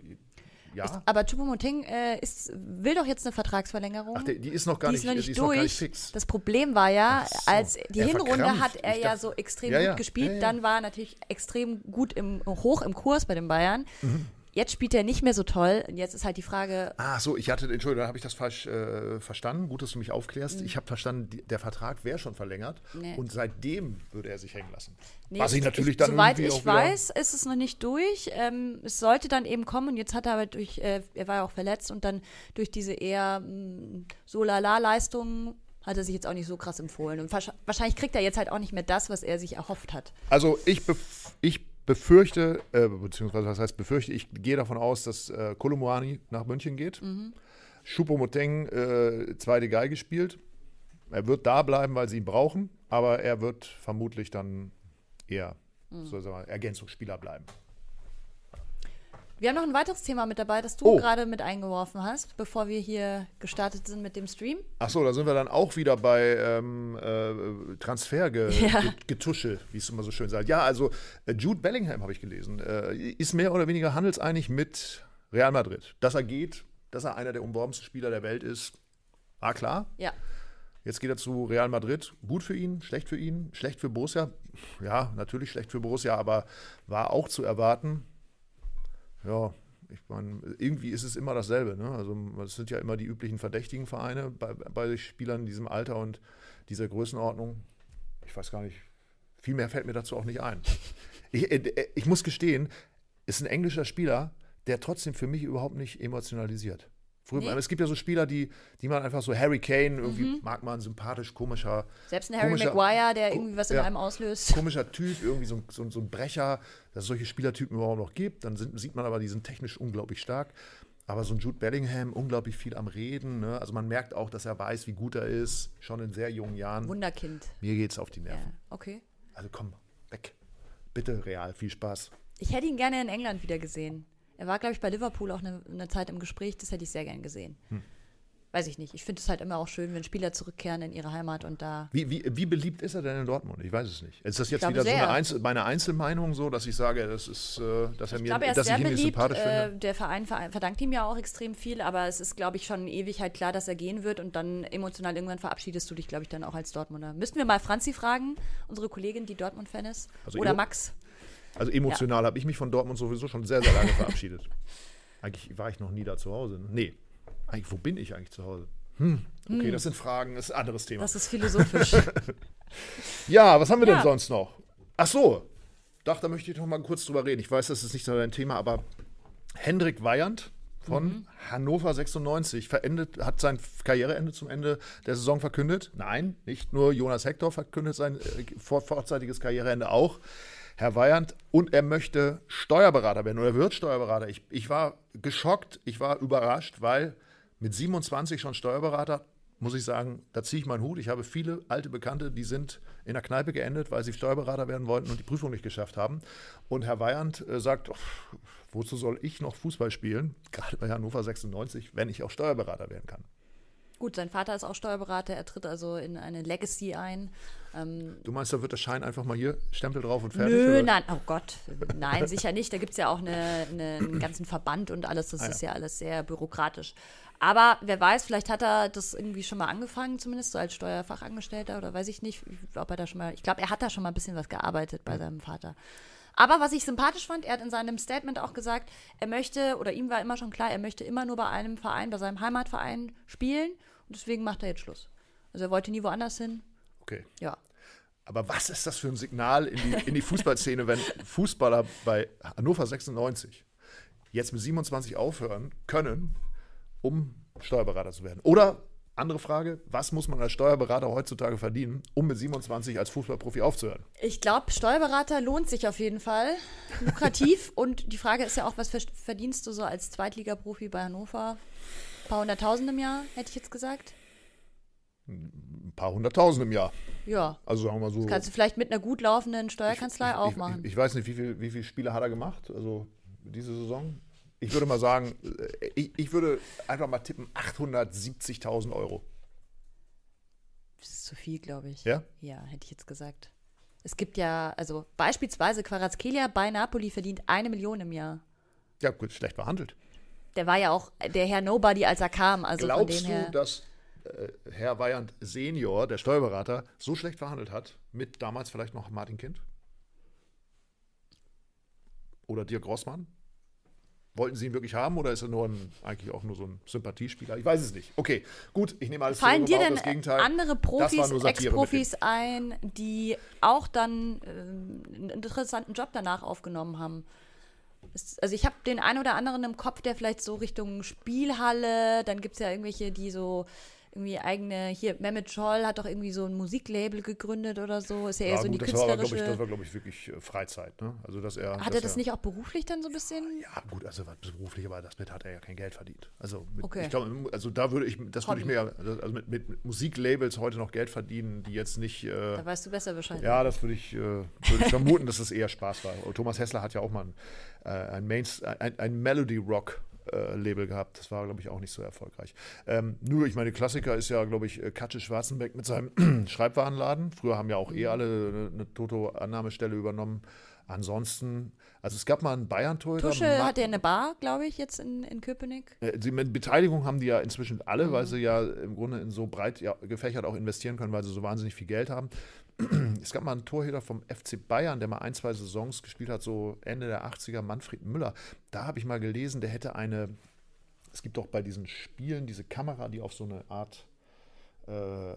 C: ja.
A: Ist, aber Choupo-Moting äh, will doch jetzt eine Vertragsverlängerung.
C: Ach, die, die ist noch gar,
A: nicht,
C: noch
A: nicht, durch. Noch gar nicht fix. Das Problem war ja, so. als die er Hinrunde verkrampft. hat er ich ja so extrem ja, gut ja. gespielt. Dann war er natürlich extrem gut im, hoch im Kurs bei den Bayern. Mhm. Jetzt spielt er nicht mehr so toll. Und jetzt ist halt die Frage.
C: Ah, so, ich hatte, Entschuldigung, habe ich das falsch äh, verstanden. Gut, dass du mich aufklärst. Mhm. Ich habe verstanden, die, der Vertrag wäre schon verlängert. Nee. Und seitdem würde er sich hängen lassen. Nee, Was ich natürlich dann.
A: Soweit ich weiß, ist es noch nicht durch. Ähm, es sollte dann eben kommen. Und jetzt hat er aber durch, äh, er war ja auch verletzt und dann durch diese eher mm, so lala-Leistungen hat er sich jetzt auch nicht so krass empfohlen. Und wahrscheinlich kriegt er jetzt halt auch nicht mehr das, was er sich erhofft hat.
C: Also ich, ich befürchte, äh, beziehungsweise was heißt befürchte, ich gehe davon aus, dass äh, Kolomouani nach München geht. Mhm. Choupo-Moteng äh, zweite Geige spielt. Er wird da bleiben, weil sie ihn brauchen, aber er wird vermutlich dann eher mhm. Ergänzungsspieler bleiben.
A: Wir haben noch ein weiteres Thema mit dabei, das du oh. gerade mit eingeworfen hast, bevor wir hier gestartet sind mit dem Stream.
C: Achso, da sind wir dann auch wieder bei ähm, äh, Transfergetusche, (laughs) ja. wie es immer so schön sagt. Ja, also äh, Jude Bellingham habe ich gelesen, äh, ist mehr oder weniger handelseinig mit Real Madrid. Dass er geht, dass er einer der umworbensten Spieler der Welt ist, war klar.
A: Ja.
C: Jetzt geht er zu Real Madrid. Gut für ihn, schlecht für ihn, schlecht für Borussia. Ja, natürlich schlecht für Borussia, aber war auch zu erwarten ja, ich meine, irgendwie ist es immer dasselbe. Ne? Also es sind ja immer die üblichen verdächtigen Vereine bei, bei Spielern in diesem Alter und dieser Größenordnung. Ich weiß gar nicht, viel mehr fällt mir dazu auch nicht ein. Ich, äh, ich muss gestehen, ist ein englischer Spieler, der trotzdem für mich überhaupt nicht emotionalisiert. Früher, nee. Es gibt ja so Spieler, die, die man einfach so Harry Kane, irgendwie mhm. mag man sympathisch, komischer.
A: Selbst ein Harry Maguire, der irgendwie was in ja, einem auslöst. (laughs)
C: Komischer Typ, irgendwie so, so, so ein Brecher, dass es solche Spielertypen überhaupt noch gibt. Dann sind, sieht man aber, die sind technisch unglaublich stark. Aber so ein Jude Bellingham, unglaublich viel am Reden. Ne? Also man merkt auch, dass er weiß, wie gut er ist, schon in sehr jungen Jahren.
A: Wunderkind.
C: Mir geht es auf die Nerven. Ja,
A: okay.
C: Also komm, weg. Bitte, Real, viel Spaß.
A: Ich hätte ihn gerne in England wieder gesehen. Er war, glaube ich, bei Liverpool auch eine, eine, Zeit im Gespräch, das hätte ich sehr gern gesehen. Hm. weiß ich nicht. Ich finde es halt immer auch schön, wenn Spieler zurückkehren in ihre Heimat und da.
C: Wie, wie, wie beliebt ist er denn in Dortmund? Ich weiß es nicht. Ist das jetzt wieder so
A: sehr.
C: eine Einzel meine Einzelmeinung, so dass ich sage, das ist, äh, dass er
A: Ich
C: mir,
A: glaube, er ist
C: dass
A: sehr
C: ich ihn
A: beliebt.
C: sympathisch
A: Äh,
C: finde?
A: der Verein ver- verdankt ihm ja auch extrem viel, aber es ist, glaube ich, schon ewig halt klar, dass er gehen wird und dann emotional irgendwann verabschiedest du dich, glaube ich, dann auch als Dortmunder. Müssten wir mal Franzi fragen, unsere Kollegin, die Dortmund-Fan ist.
C: Also
A: Oder Max.
C: Also emotional habe ich mich von Dortmund sowieso schon sehr, sehr lange verabschiedet. (laughs) Eigentlich war ich noch nie da zu Hause. ne? Nee. Eigentlich, wo bin ich eigentlich zu Hause? Hm. Okay, das sind Fragen, das ist ein anderes Thema.
A: Das ist philosophisch. (laughs)
C: Ja, was haben wir denn
A: Ja.
C: sonst noch? Ach so, doch, da möchte ich noch mal kurz drüber reden. Ich weiß, das ist nicht so dein Thema, aber Hendrik Weyand von
A: Mhm.
C: Hannover 96 verendet, hat sein Karriereende zum Ende der Saison verkündet. Nein, nicht nur Jonas Hector verkündet sein äh, vor, vorzeitiges Karriereende auch. Herr Weyand, und er möchte Steuerberater werden oder wird Steuerberater. Ich, ich war geschockt, ich war überrascht, weil mit 27 schon Steuerberater, muss ich sagen, da ziehe ich meinen Hut. Ich habe viele alte Bekannte, die sind in der Kneipe geendet, weil sie Steuerberater werden wollten und die Prüfung nicht geschafft haben. Und Herr Weyand äh, sagt, "Pff, wozu soll ich noch Fußball spielen, gerade bei Hannover 96, wenn ich auch Steuerberater werden kann.
A: Gut, sein Vater ist auch Steuerberater, er tritt also in eine Legacy ein. Ähm,
C: Du meinst, da wird der Schein einfach mal hier, Stempel drauf und fertig?
A: Nö,
C: oder?
A: nein, oh Gott, nein, sicher nicht. Da gibt es ja auch eine, eine, einen ganzen Verband und alles. Das
C: Ah, ja.
A: ist ja alles sehr bürokratisch. Aber wer weiß, vielleicht hat er das irgendwie schon mal angefangen, zumindest so als Steuerfachangestellter oder weiß ich nicht, ob er da schon mal. Ich glaube, er hat da schon mal ein bisschen was gearbeitet bei seinem Vater. Aber was ich sympathisch fand, er hat in seinem Statement auch gesagt, er möchte, oder ihm war immer schon klar, er möchte immer nur bei einem Verein, bei seinem Heimatverein spielen und deswegen macht er jetzt Schluss. Also er wollte nie woanders hin.
C: Okay.
A: Ja.
C: Aber was ist das für ein Signal in die, in die Fußballszene, wenn Fußballer bei Hannover 96 jetzt mit 27 aufhören können, um Steuerberater zu werden? Oder, andere Frage, was muss man als Steuerberater heutzutage verdienen, um mit 27 als Fußballprofi aufzuhören?
A: Ich glaube, Steuerberater lohnt sich auf jeden Fall. Lukrativ. (laughs) und die Frage ist ja auch, was ver- verdienst du so als Zweitligaprofi bei Hannover? Ein paar hunderttausend im Jahr, hätte ich jetzt gesagt.
C: Ein paar hunderttausend im Jahr.
A: Ja.
C: Also sagen wir mal so.
A: Kannst du vielleicht mit einer gut laufenden Steuerkanzlei auch
C: ich,
A: machen.
C: Ich, ich weiß nicht, wie viele wie viel Spiele hat er gemacht, also diese Saison. Ich würde mal sagen, äh, ich, ich würde einfach mal tippen, 870.000 Euro.
A: das ist zu viel, glaube ich.
C: Ja?
A: Ja, hätte ich jetzt gesagt. Es gibt ja, also beispielsweise Quarazkelia bei Napoli verdient eine Million im Jahr.
C: Ja, gut, schlecht behandelt.
A: Der war ja auch der Herr Nobody, als er kam. Also
C: Glaubst
A: dem her.
C: du, dass äh, Herr Weyand Senior, der Steuerberater, so schlecht verhandelt hat mit damals vielleicht noch Martin Kind? Oder Dirk Rossmann? Wollten Sie ihn wirklich haben oder ist er nur ein, eigentlich auch nur so ein Sympathiespieler? Ich weiß es nicht. Okay, gut, ich nehme alles
A: Fallen dir denn
C: das Gegenteil.
A: andere Profis, Ex-Profis ein, die auch dann ähm, einen interessanten Job danach aufgenommen haben? Also ich habe den einen oder anderen im Kopf, der vielleicht so Richtung Spielhalle, dann gibt es ja irgendwelche, die so irgendwie eigene, hier, Mehmet Scholl hat doch irgendwie so ein Musiklabel gegründet oder so, ist ja eher
C: Ja,
A: so in die
C: gut, das war, aber,
A: künstlerische...
C: glaube ich, das war, glaube ich, wirklich äh, Freizeit. Ne? Also, dass er,
A: hat
C: dass
A: er das nicht auch beruflich dann so ein bisschen?
C: Ja, gut, also was beruflich, aber das mit hat er ja kein Geld verdient. Also, mit,
A: Okay.
C: ich glaube, also da würde ich, das würde ich mir, ja- also mit, mit, Musiklabels heute noch Geld verdienen, die jetzt nicht. Äh,
A: Da weißt du besser Bescheid.
C: ja, das würde ich, äh, würde ich vermuten, dass es eher Spaß war. Thomas Hessler hat ja auch mal ein, äh, ein, Main, ein, ein Melody Rock. Äh, Label gehabt. Das war, glaube ich, auch nicht so erfolgreich. Ähm, nur, ich meine, Klassiker ist ja, glaube ich, äh, Katze Schwarzenbeck mit seinem (clears throat) Schreibwarenladen. Früher haben ja auch eh alle eine, eine Toto-Annahmestelle übernommen. Ansonsten, also es gab mal einen Bayern-Torhüter.
A: Tusche hat ja eine Bar, glaube ich, jetzt in, in Köpenick.
C: äh, Sie, mit Beteiligung haben die ja inzwischen alle, weil sie ja im Grunde in so breit ja, gefächert auch investieren können, weil sie so wahnsinnig viel Geld haben. (clears throat) Es gab mal einen Torhüter vom FC Bayern, der mal ein, zwei Saisons gespielt hat, so Ende der 80er, Manfred Müller. Da habe ich mal gelesen, der hätte eine, es gibt doch bei diesen Spielen diese Kamera, die auf so eine Art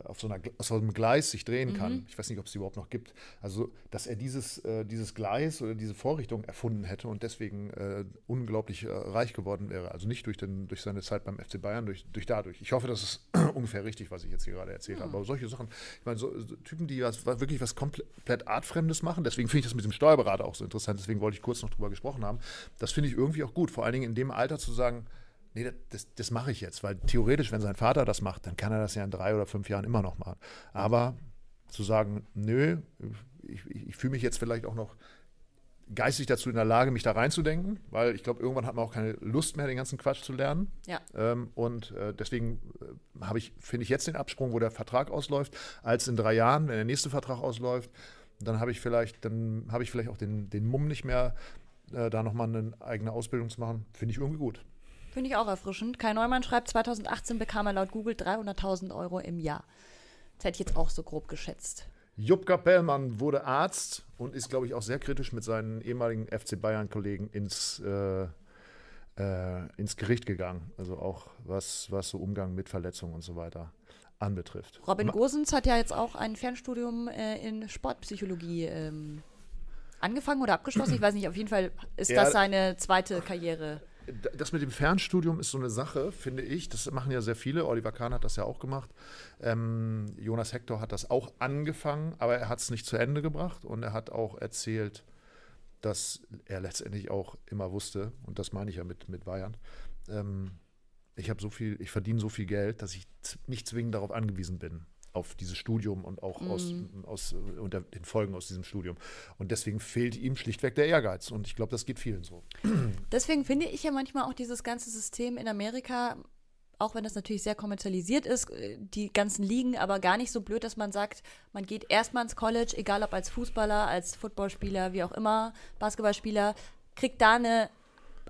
C: auf so, einer, auf so einem Gleis sich drehen kann. Ich weiß nicht, ob es die überhaupt noch gibt. Also, dass er dieses, äh, dieses Gleis oder diese Vorrichtung erfunden hätte und deswegen äh, unglaublich äh, reich geworden wäre. Also nicht durch, den, durch seine Zeit beim FC Bayern, durch, durch dadurch. Ich hoffe, das ist (clears throat) ungefähr richtig, was ich jetzt hier gerade erzählt habe. Aber solche Sachen, ich meine, so, so Typen, die was, was- wirklich was komplett Artfremdes machen, deswegen finde ich das mit dem Steuerberater auch so interessant, deswegen wollte ich kurz noch drüber gesprochen haben. Das finde ich irgendwie auch gut, vor allen Dingen in dem Alter zu sagen, Nee, das- das, mache ich jetzt, weil theoretisch, wenn sein Vater das macht, dann kann er das ja in drei oder fünf Jahren immer noch machen. Aber zu sagen, nö, ich, ich, ich fühle mich jetzt vielleicht auch noch geistig dazu in der Lage, mich da reinzudenken, weil ich glaube, irgendwann hat man auch keine Lust mehr, den ganzen Quatsch zu lernen.
A: Ja.
C: Ähm, und äh, deswegen äh, habe ich, finde ich jetzt den Absprung, wo der Vertrag ausläuft, als in drei Jahren, wenn der nächste Vertrag ausläuft, dann habe ich vielleicht, dann habe ich vielleicht auch den, den Mumm nicht mehr, äh, da nochmal eine eigene Ausbildung zu machen. Finde ich irgendwie gut.
A: Finde ich auch erfrischend. Kai Neumann schreibt, 2018 bekam er laut Google 300.000 Euro im Jahr. Das hätte ich jetzt auch so grob geschätzt.
C: Jupp Kapellmann wurde Arzt und ist, glaube ich, auch sehr kritisch mit seinen ehemaligen FC Bayern-Kollegen ins, äh, äh, ins Gericht gegangen. Also auch was, was so Umgang mit Verletzungen und so weiter anbetrifft.
A: Robin Gosens hat ja jetzt auch ein Fernstudium äh, in Sportpsychologie ähm, angefangen oder abgeschlossen. Ich weiß nicht, auf jeden Fall ist
C: Ja.
A: das seine zweite Karriere.
C: Das mit dem Fernstudium ist so eine Sache, finde ich. Das machen ja sehr viele. Oliver Kahn hat das ja auch gemacht. Ähm, Jonas Hector hat das auch angefangen, aber er hat es nicht zu Ende gebracht. Und er hat auch erzählt, dass er letztendlich auch immer wusste, und das meine ich ja mit, mit Bayern, ähm, ich habe so viel, ich verdiene so viel Geld, dass ich nicht zwingend darauf angewiesen bin, auf dieses Studium und auch aus, aus äh, unter den Folgen aus diesem Studium. Und deswegen fehlt ihm schlichtweg der Ehrgeiz. Und ich glaube, das geht vielen so. (clears throat)
A: Deswegen finde ich ja manchmal auch dieses ganze System in Amerika, auch wenn das natürlich sehr kommerzialisiert ist, äh, die ganzen Ligen, aber gar nicht so blöd, dass man sagt, man geht erstmal ins College, egal ob als Fußballer, als Footballspieler, wie auch immer, Basketballspieler, kriegt da eine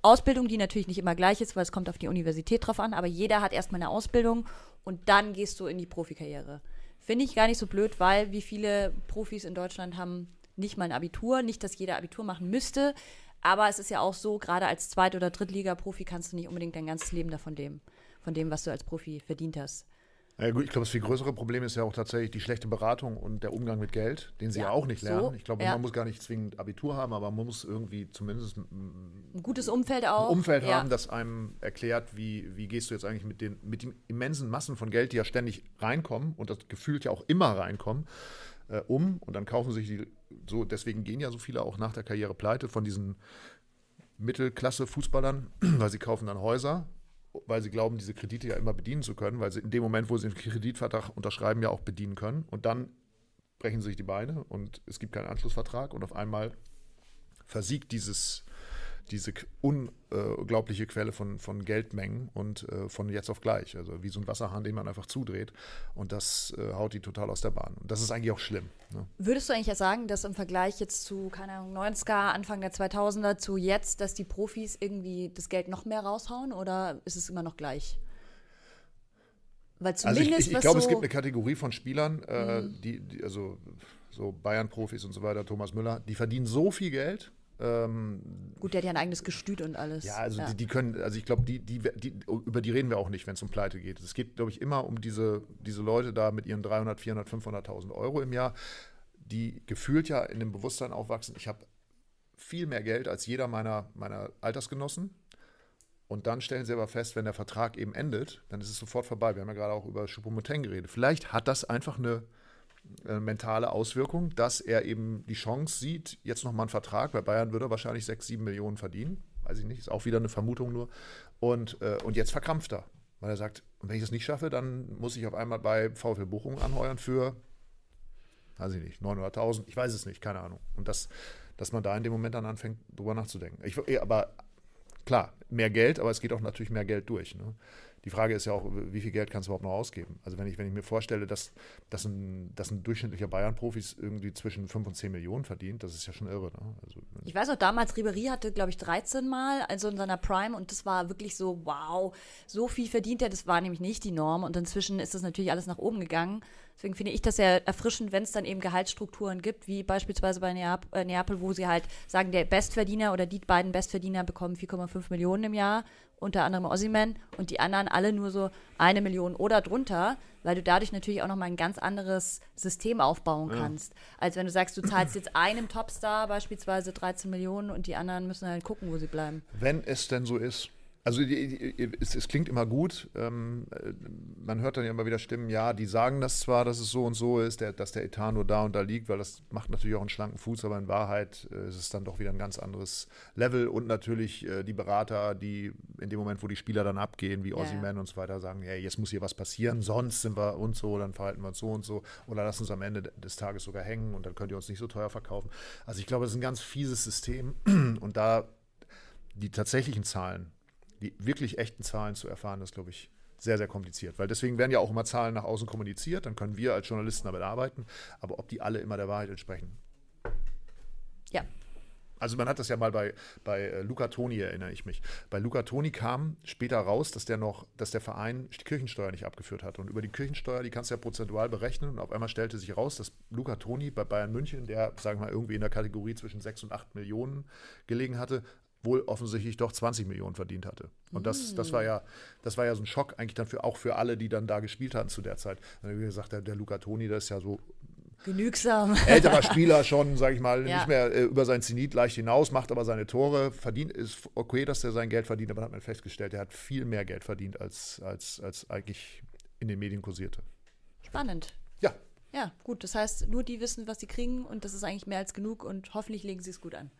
A: Ausbildung, die natürlich nicht immer gleich ist, weil es kommt auf die Universität drauf an, aber jeder hat erstmal eine Ausbildung und dann gehst du in die Profikarriere. Finde ich gar nicht so blöd, weil wie viele Profis in Deutschland haben nicht mal ein Abitur, nicht, dass jeder Abitur machen müsste, aber es ist ja auch so, gerade als Zweit- oder Drittliga-Profi kannst du nicht unbedingt dein ganzes Leben davon leben, von dem, was du als Profi verdient hast.
C: Ja, gut, ich glaube, das viel größere Problem ist ja auch tatsächlich die schlechte Beratung und der Umgang mit Geld, den sie ja,
A: Ja,
C: auch nicht
A: so,
C: lernen. Ich glaube,
A: ja.
C: man muss gar nicht zwingend Abitur haben, aber man muss irgendwie zumindest ein
A: Ein gutes Umfeld auch.
C: Umfeld
A: ja.
C: haben, das einem erklärt, wie, wie gehst du jetzt eigentlich mit den, mit den immensen Massen von Geld, die ja ständig reinkommen und das gefühlt ja auch immer reinkommen, äh, um. Und dann kaufen sich die, so, deswegen gehen ja so viele auch nach der Karriere pleite von diesen Mittelklasse-Fußballern, weil sie kaufen dann Häuser, weil sie glauben, diese Kredite ja immer bedienen zu können, weil sie in dem Moment, wo sie den Kreditvertrag unterschreiben, ja auch bedienen können. Und dann brechen sie sich die Beine und es gibt keinen Anschlussvertrag und auf einmal versiegt dieses, diese k- unglaubliche Quelle von, von Geldmengen und äh, von jetzt auf gleich. Also wie so ein Wasserhahn, den man einfach zudreht. Und das äh, haut die total aus der Bahn. Und das ist eigentlich auch schlimm. Ne?
A: Würdest du eigentlich ja sagen, dass im Vergleich jetzt zu, keine Ahnung, 90er, Anfang der 2000er zu jetzt, dass die Profis irgendwie das Geld noch mehr raushauen oder ist es immer noch gleich? Weil
C: Also
A: zumindest
C: ich, ich, ich
A: was
C: glaube,
A: so,
C: es gibt eine Kategorie von Spielern, äh, die, die, also so Bayern-Profis und so weiter, Thomas Müller, die verdienen so viel Geld. Ähm,
A: gut, der hat ja ein eigenes Gestüt und alles.
C: Ja, also Die, die können, also ich glaube, die, die, die, über die reden wir auch nicht, wenn es um Pleite geht. Es geht, glaube ich, immer um diese, diese Leute da mit ihren 300, 400, 500.000 Euro im Jahr, die gefühlt ja in dem Bewusstsein aufwachsen, ich habe viel mehr Geld als jeder meiner, meiner Altersgenossen. Und dann stellen sie aber fest, wenn der Vertrag eben endet, dann ist es sofort vorbei. Wir haben ja gerade auch über Choupo-Moting geredet. Vielleicht hat das einfach eine äh, mentale Auswirkung, dass er eben die Chance sieht, jetzt nochmal einen Vertrag. Bei Bayern würde er wahrscheinlich 6, 7 Millionen verdienen. Weiß ich nicht, ist auch wieder eine Vermutung nur. Und, äh, und jetzt verkrampft er. Weil er sagt, wenn ich das nicht schaffe, dann muss ich auf einmal bei VfL Bochum anheuern für, weiß ich nicht, 900.000. Ich weiß es nicht, keine Ahnung. Und das, dass man da in dem Moment dann anfängt, drüber nachzudenken. Ich, aber klar, mehr Geld, aber es geht auch natürlich mehr Geld durch. Ne? Die Frage ist ja auch, wie viel Geld kannst du überhaupt noch ausgeben? Also wenn ich, wenn ich mir vorstelle, dass, dass, ein, dass ein durchschnittlicher Bayern-Profis irgendwie zwischen 5 und 10 Millionen verdient, das ist ja schon irre. Ne? Also,
A: Ich weiß auch, damals Ribery hatte, glaube ich, 13 Mal, also in seiner Prime, und das war wirklich so, wow, so viel verdient er, das war nämlich nicht die Norm. Und inzwischen ist das natürlich alles nach oben gegangen. Deswegen finde ich das sehr erfrischend, wenn es dann eben Gehaltsstrukturen gibt, wie beispielsweise bei Neap äh, Neapel, wo sie halt sagen, der Bestverdiener oder die beiden Bestverdiener bekommen 4,5 Millionen im Jahr, unter anderem Ossiman, und die anderen alle nur so eine Million oder drunter, weil du dadurch natürlich auch nochmal ein ganz anderes System aufbauen kannst. Als wenn du sagst, du zahlst jetzt einem Topstar beispielsweise 13 Millionen und die anderen müssen halt gucken, wo sie bleiben.
C: wenn es denn so ist, Also die, die, es, es, klingt immer gut. Ähm, man hört dann ja immer wieder Stimmen, ja, die sagen das zwar, dass es so und so ist, der, dass der Etat nur da und da liegt, weil das macht natürlich auch einen schlanken Fuß, aber in Wahrheit äh, ist es dann doch wieder ein ganz anderes Level und natürlich äh, die Berater, die in dem Moment, wo die Spieler dann abgehen, wie ja, Man und so weiter, sagen, hey, jetzt muss hier was passieren, sonst sind wir und so, dann verhalten wir uns so und so oder lassen uns am Ende des Tages sogar hängen und dann könnt ihr uns nicht so teuer verkaufen. Also ich glaube, das ist ein ganz fieses System (clears throat) und da die tatsächlichen Zahlen die wirklich echten Zahlen zu erfahren, ist, glaube ich, sehr, sehr kompliziert. Weil deswegen werden ja auch immer Zahlen nach außen kommuniziert, dann können wir als Journalisten damit arbeiten, aber ob die alle immer der Wahrheit entsprechen.
A: Ja.
C: Also man hat das ja mal bei, bei äh, Luca Toni, erinnere ich mich. Bei Luca Toni kam später raus, dass der noch, dass der Verein die Kirchensteuer nicht abgeführt hat. Und über die Kirchensteuer, die kannst du ja prozentual berechnen. Und auf einmal stellte sich raus, dass Luca Toni bei Bayern München, der, sagen wir mal, irgendwie in der Kategorie zwischen 6 und 8 Millionen gelegen hatte, wohl offensichtlich doch 20 Millionen verdient hatte. Und das, das, war ja, das war ja so ein Schock eigentlich dann für, auch für alle, die dann da gespielt hatten zu der Zeit. Wie gesagt, der, der Luca Toni, der ist ja so
A: Genügsam. (laughs)
C: Älterer Spieler schon, sage ich mal, ja. nicht mehr äh, über sein Zenit leicht hinaus, macht aber seine Tore, verdient, ist okay, dass er sein Geld verdient, aber dann hat man festgestellt, er hat viel mehr Geld verdient, als, als, als eigentlich in den Medien kursierte.
A: Spannend.
C: Ja.
A: Ja, gut. Das heißt, nur die wissen, was sie kriegen und das ist eigentlich mehr als genug und hoffentlich legen sie es gut an.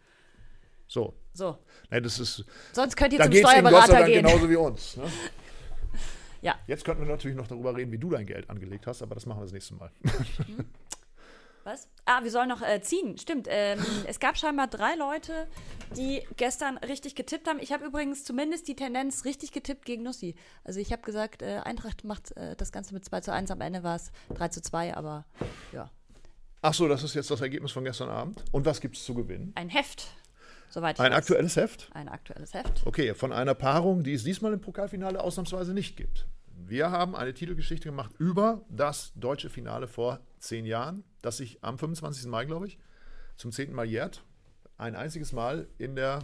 C: So.
A: So.
C: Nein, das ist,
A: Sonst könnt ihr zum Steuerberater gehen.
C: genauso wie uns. Ne? (laughs)
A: ja.
C: Jetzt könnten wir natürlich noch darüber reden, wie du dein Geld angelegt hast, aber das machen wir das nächste Mal.
A: Mhm. Was? Ah, wir sollen noch äh, ziehen. Stimmt. Ähm, es gab scheinbar drei Leute, die gestern richtig getippt haben. Ich habe übrigens zumindest die Tendenz richtig getippt gegen Nussi. Also ich habe gesagt, äh, Eintracht macht äh, das Ganze mit 2 zu 1. Am Ende war es 3 zu 2, aber ja.
C: Ach so, das ist jetzt das Ergebnis von gestern Abend. Und was gibt es zu gewinnen?
A: Ein Heft. Soweit
C: Ein weiß. aktuelles Heft?
A: Ein aktuelles Heft.
C: Okay, von einer Paarung, die es diesmal im Pokalfinale ausnahmsweise nicht gibt. Wir haben eine Titelgeschichte gemacht über das deutsche Finale vor zehn Jahren, das sich am 25. Mai, glaube ich, zum zehnten Mal jährt. Ein einziges Mal in der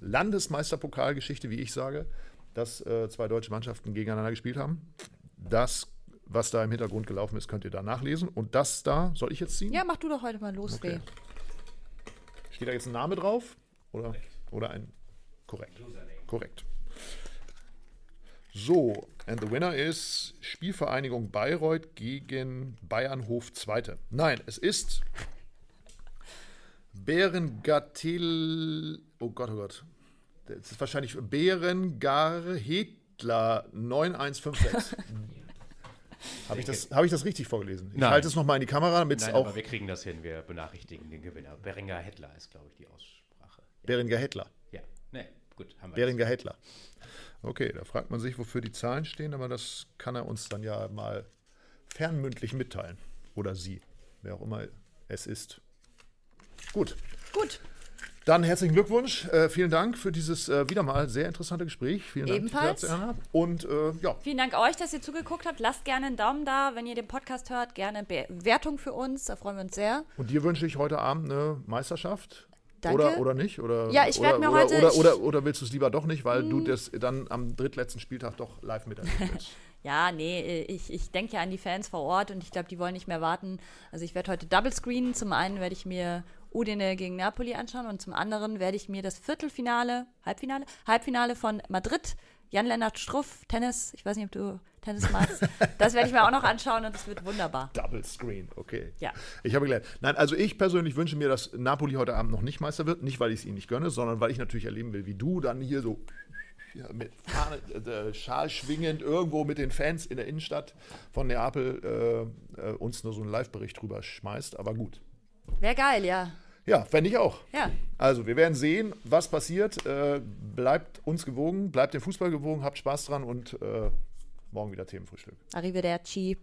C: Landesmeisterpokalgeschichte, wie ich sage, dass äh, zwei deutsche Mannschaften gegeneinander gespielt haben. Das, was da im Hintergrund gelaufen ist, könnt ihr da nachlesen. Und das da, soll ich jetzt ziehen?
A: Ja, mach du doch heute mal los, okay.
C: Steht da jetzt ein Name drauf? Oder, oder ein. Korrekt. Korrekt. So, and the winner ist Spielvereinigung Bayreuth gegen Bayernhof Zweite. Nein, es ist Berengattel. Oh Gott, oh Gott. Das ist wahrscheinlich Berengar Hedler 9156. Habe ich, das, hab ich das richtig vorgelesen? Ich halte es nochmal in die Kamera, damit es auch.
D: Aber wir kriegen das hin, wir benachrichtigen den Gewinner. Beringer Hettler ist, glaube ich, die Aussprache.
C: Ja. Beringer Hettler.
D: Ja, ne, gut.
C: Haben wir Beringer Hettler. Okay, da fragt man sich, wofür die Zahlen stehen, aber das kann er uns dann ja mal fernmündlich mitteilen. Oder sie, wer auch immer es ist. Gut.
A: Gut.
C: Dann herzlichen Glückwunsch. Äh, vielen Dank für dieses äh, wieder mal sehr interessante Gespräch. Vielen Dank.
A: Ebenfalls.
C: Und äh, ja.
A: Vielen Dank euch, dass ihr zugeguckt habt. Lasst gerne einen Daumen da, wenn ihr den Podcast hört. Gerne Bewertung für uns. Da freuen wir uns sehr.
C: Und dir wünsche ich heute Abend eine Meisterschaft.
A: Danke.
C: Oder, oder nicht? Oder,
A: ja, ich werde mir
C: oder,
A: heute.
C: Oder, oder, oder, willst du es lieber doch nicht, weil du hm. das dann am drittletzten Spieltag doch live miterleben willst? (laughs)
A: Ja, nee, ich, ich denke ja an die Fans vor Ort und ich glaube, die wollen nicht mehr warten. Also ich werde heute Double Screen. Zum einen werde ich mir Udine gegen Napoli anschauen und zum anderen werde ich mir das Viertelfinale, Halbfinale, Halbfinale von Madrid, Jan-Lennart Struff, Tennis, ich weiß nicht, ob du Tennis magst, (laughs) das werde ich mir auch noch anschauen und es wird wunderbar.
C: Double Screen, okay.
A: Ja.
C: Ich habe gelernt. Nein, also ich persönlich wünsche mir, dass Napoli heute Abend noch nicht Meister wird, nicht weil ich es ihnen nicht gönne, sondern weil ich natürlich erleben will, wie du dann hier so mit Fahne, äh, Schal schwingend irgendwo mit den Fans in der Innenstadt von Neapel äh, äh, uns nur so einen Live-Bericht drüber schmeißt. Aber gut.
A: Wäre geil, ja.
C: Ja, fände ich auch.
A: Ja.
C: Also, wir werden sehen, was passiert. Äh, bleibt uns gewogen, bleibt dem Fußball gewogen, habt Spaß dran und äh, morgen wieder Themenfrühstück.
A: Arrivederci.